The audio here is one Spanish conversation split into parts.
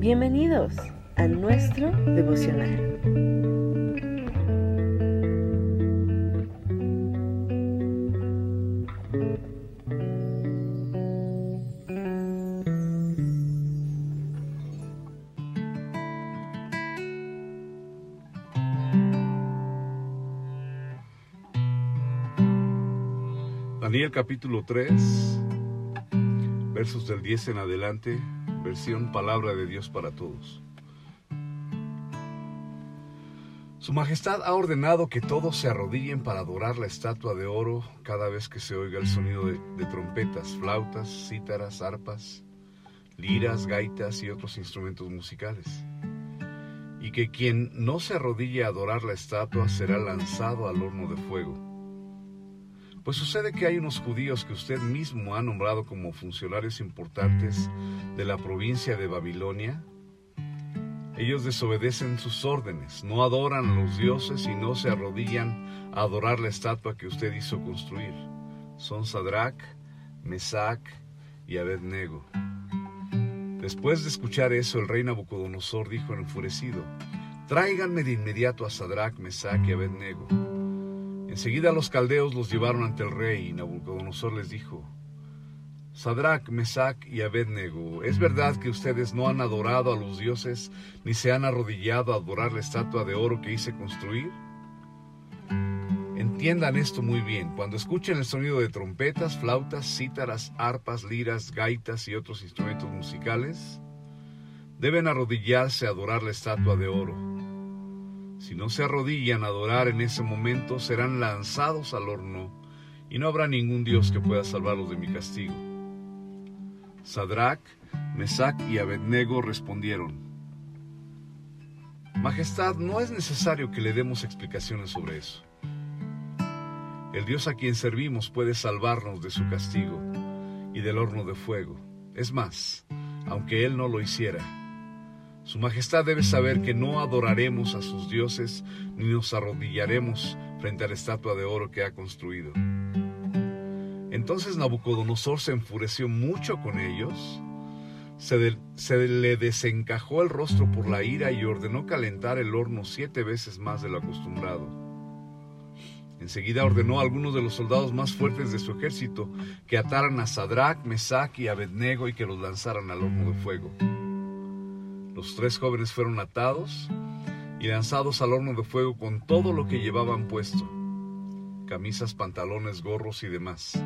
Bienvenidos a nuestro devocional. Daniel capítulo 3, versos del 10 en adelante, versión Palabra de Dios para Todos. Su Majestad ha ordenado que todos se arrodillen para adorar la estatua de oro cada vez que se oiga el sonido de, trompetas, flautas, cítaras, arpas, liras, gaitas y otros instrumentos musicales. Y que quien no se arrodille a adorar la estatua será lanzado al horno de fuego. Pues sucede que hay unos judíos que usted mismo ha nombrado como funcionarios importantes de la provincia de Babilonia. Ellos desobedecen sus órdenes, no adoran a los dioses y no se arrodillan a adorar la estatua que usted hizo construir. Son Sadrach, Mesach y Abednego. Después de escuchar eso, el rey Nabucodonosor dijo enfurecido, Tráiganme de inmediato a Sadrach, Mesach y Abednego. Enseguida los caldeos los llevaron ante el rey y Nabucodonosor les dijo, Sadrach, Mesach y Abednego, ¿es verdad que ustedes no han adorado a los dioses ni se han arrodillado a adorar la estatua de oro que hice construir? Entiendan esto muy bien. Cuando escuchen el sonido de trompetas, flautas, cítaras, arpas, liras, gaitas y otros instrumentos musicales, deben arrodillarse a adorar la estatua de oro si no se arrodillan a adorar en ese momento, serán lanzados al horno y no habrá ningún Dios que pueda salvarlos de mi castigo. Sadrach, Mesach y Abednego respondieron, Majestad, no es necesario que le demos explicaciones sobre eso. El Dios a quien servimos puede salvarnos de su castigo y del horno de fuego. Es más, aunque Él no lo hiciera, su Majestad debe saber que no adoraremos a sus dioses ni nos arrodillaremos frente a la estatua de oro que ha construido. Entonces Nabucodonosor se enfureció mucho con ellos, se, le desencajó el rostro por la ira y ordenó calentar el horno siete veces más de lo acostumbrado. Enseguida ordenó a algunos de los soldados más fuertes de su ejército que ataran a Sadrach, Mesach y Abednego y que los lanzaran al horno de fuego. Los tres jóvenes fueron atados y lanzados al horno de fuego con todo lo que llevaban puesto, camisas, pantalones, gorros y demás.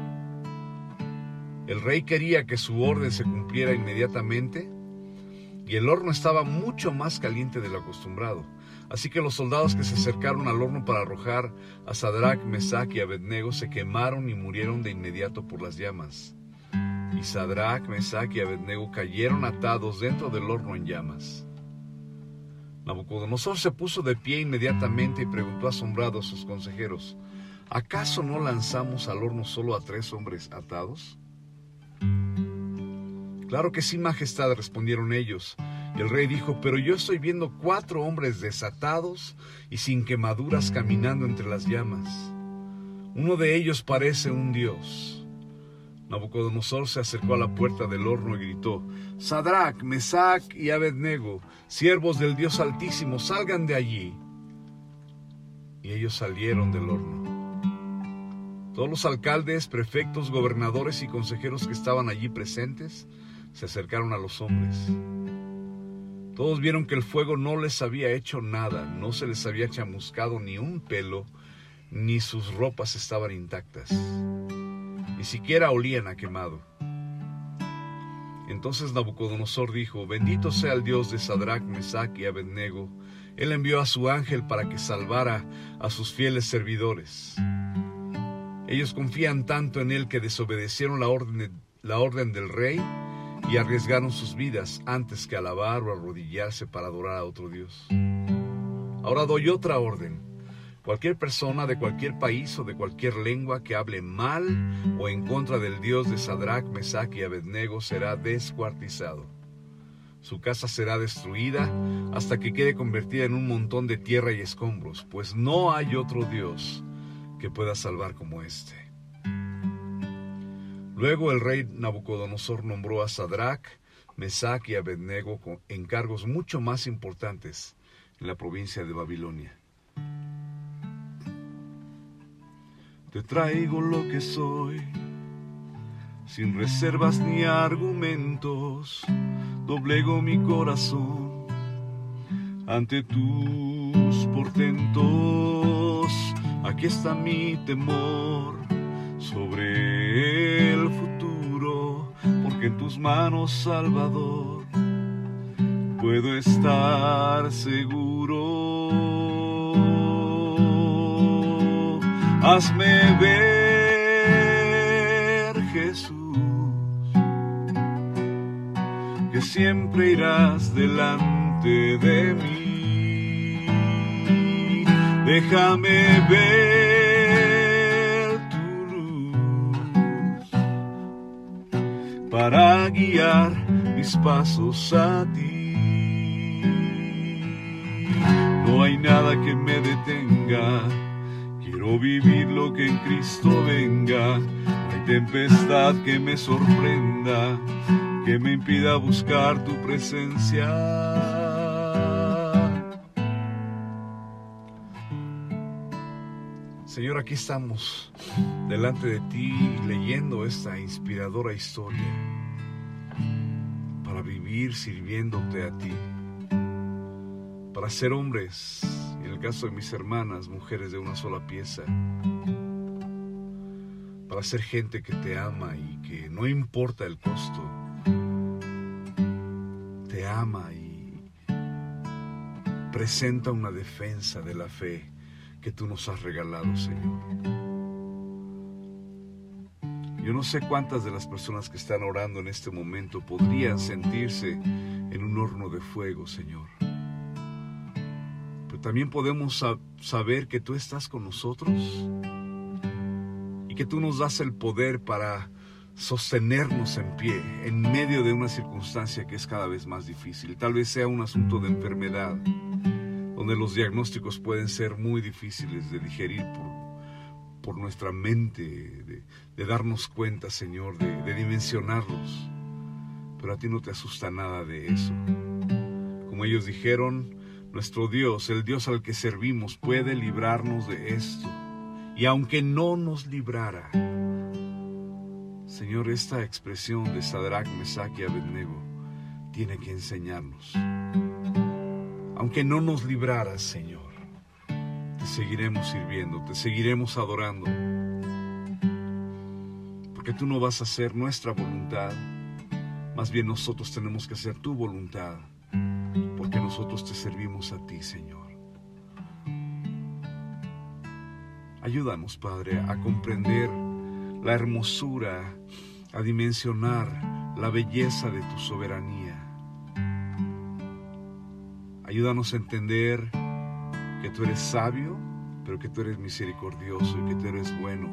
El rey quería que su orden se cumpliera inmediatamente y el horno estaba mucho más caliente de lo acostumbrado. Así que los soldados que se acercaron al horno para arrojar a Sadrach, Mesach y Abednego se quemaron y murieron de inmediato por las llamas y Sadrach, Mesach y Abednego cayeron atados dentro del horno en llamas. Nabucodonosor se puso de pie inmediatamente y preguntó asombrado a sus consejeros, ¿acaso no lanzamos al horno solo a tres hombres atados? Claro que sí, Majestad, respondieron ellos. Y el rey dijo, pero yo estoy viendo cuatro hombres desatados y sin quemaduras caminando entre las llamas. Uno de ellos parece un dios. Nabucodonosor se acercó a la puerta del horno y gritó, Sadrach, Mesach y Abednego, siervos del Dios Altísimo, salgan de allí. Y ellos salieron del horno. Todos los alcaldes, prefectos, gobernadores y consejeros que estaban allí presentes se acercaron a los hombres. Todos vieron que el fuego no les había hecho nada, no se les había chamuscado ni un pelo, ni sus ropas estaban intactas ni siquiera olían a quemado. Entonces Nabucodonosor dijo, bendito sea el Dios de Sadrach, Mesach y Abednego. Él envió a su ángel para que salvara a sus fieles servidores. Ellos confían tanto en él que desobedecieron la orden, la orden del rey y arriesgaron sus vidas antes que alabar o arrodillarse para adorar a otro Dios. Ahora doy otra orden Cualquier persona de cualquier país o de cualquier lengua que hable mal o en contra del Dios de Sadrach, Mesach y Abednego será descuartizado. Su casa será destruida hasta que quede convertida en un montón de tierra y escombros, pues no hay otro Dios que pueda salvar como este. Luego el rey Nabucodonosor nombró a Sadrach, Mesac y Abednego con encargos mucho más importantes en la provincia de Babilonia. Te traigo lo que soy, sin reservas ni argumentos, doblego mi corazón ante tus portentos. Aquí está mi temor sobre el futuro, porque en tus manos, Salvador, puedo estar seguro. Hazme ver, Jesús, que siempre irás delante de mí. Déjame ver tu luz para guiar mis pasos a ti. No hay nada que me detenga Quiero vivir lo que en Cristo venga. Hay tempestad que me sorprenda, que me impida buscar tu presencia. Señor, aquí estamos delante de ti leyendo esta inspiradora historia para vivir sirviéndote a ti, para ser hombres el caso de mis hermanas, mujeres de una sola pieza, para ser gente que te ama y que no importa el costo, te ama y presenta una defensa de la fe que tú nos has regalado, Señor. Yo no sé cuántas de las personas que están orando en este momento podrían sentirse en un horno de fuego, Señor también podemos saber que tú estás con nosotros y que tú nos das el poder para sostenernos en pie en medio de una circunstancia que es cada vez más difícil. Tal vez sea un asunto de enfermedad, donde los diagnósticos pueden ser muy difíciles de digerir por, por nuestra mente, de, darnos cuenta, Señor, de, de dimensionarlos. Pero a ti no te asusta nada de eso. Como ellos dijeron, nuestro Dios, el Dios al que servimos, puede librarnos de esto. Y aunque no nos librara, Señor, esta expresión de Sadrach, Mesach y Abednego tiene que enseñarnos. Aunque no nos librara, Señor, te seguiremos sirviendo, te seguiremos adorando. Porque tú no vas a hacer nuestra voluntad, más bien nosotros tenemos que hacer tu voluntad porque nosotros te servimos a ti, Señor. Ayúdanos, Padre, a comprender la hermosura, a dimensionar la belleza de tu soberanía. Ayúdanos a entender que tú eres sabio, pero que tú eres misericordioso y que tú eres bueno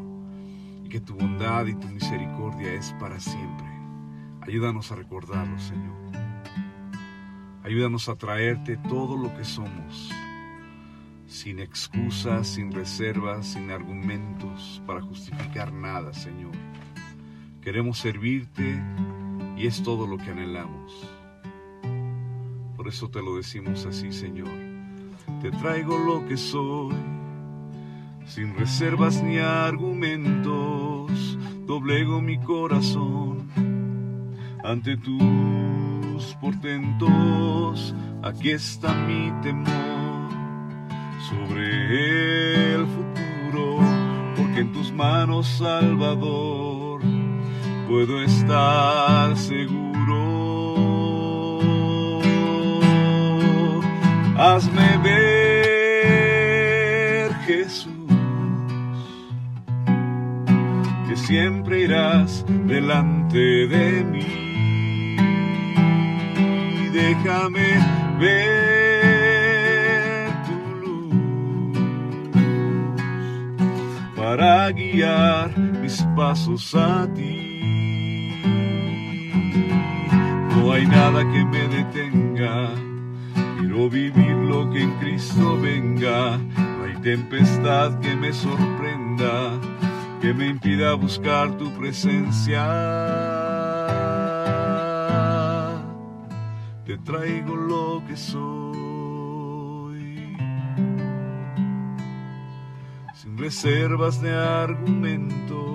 y que tu bondad y tu misericordia es para siempre. Ayúdanos a recordarlo, Señor. Ayúdanos a traerte todo lo que somos, sin excusas, sin reservas, sin argumentos para justificar nada, Señor. Queremos servirte y es todo lo que anhelamos. Por eso te lo decimos así, Señor. Te traigo lo que soy, sin reservas ni argumentos. Doblego mi corazón ante tu portentos, aquí está mi temor sobre el futuro, porque en tus manos, Salvador, puedo estar seguro. Hazme ver, Jesús, que siempre irás delante de mí déjame ver tu luz para guiar mis pasos a ti. No hay nada que me detenga, quiero vivir lo que en Cristo venga. No hay tempestad que me sorprenda, que me impida buscar tu presencia traigo lo que soy. Sin reservas de argumento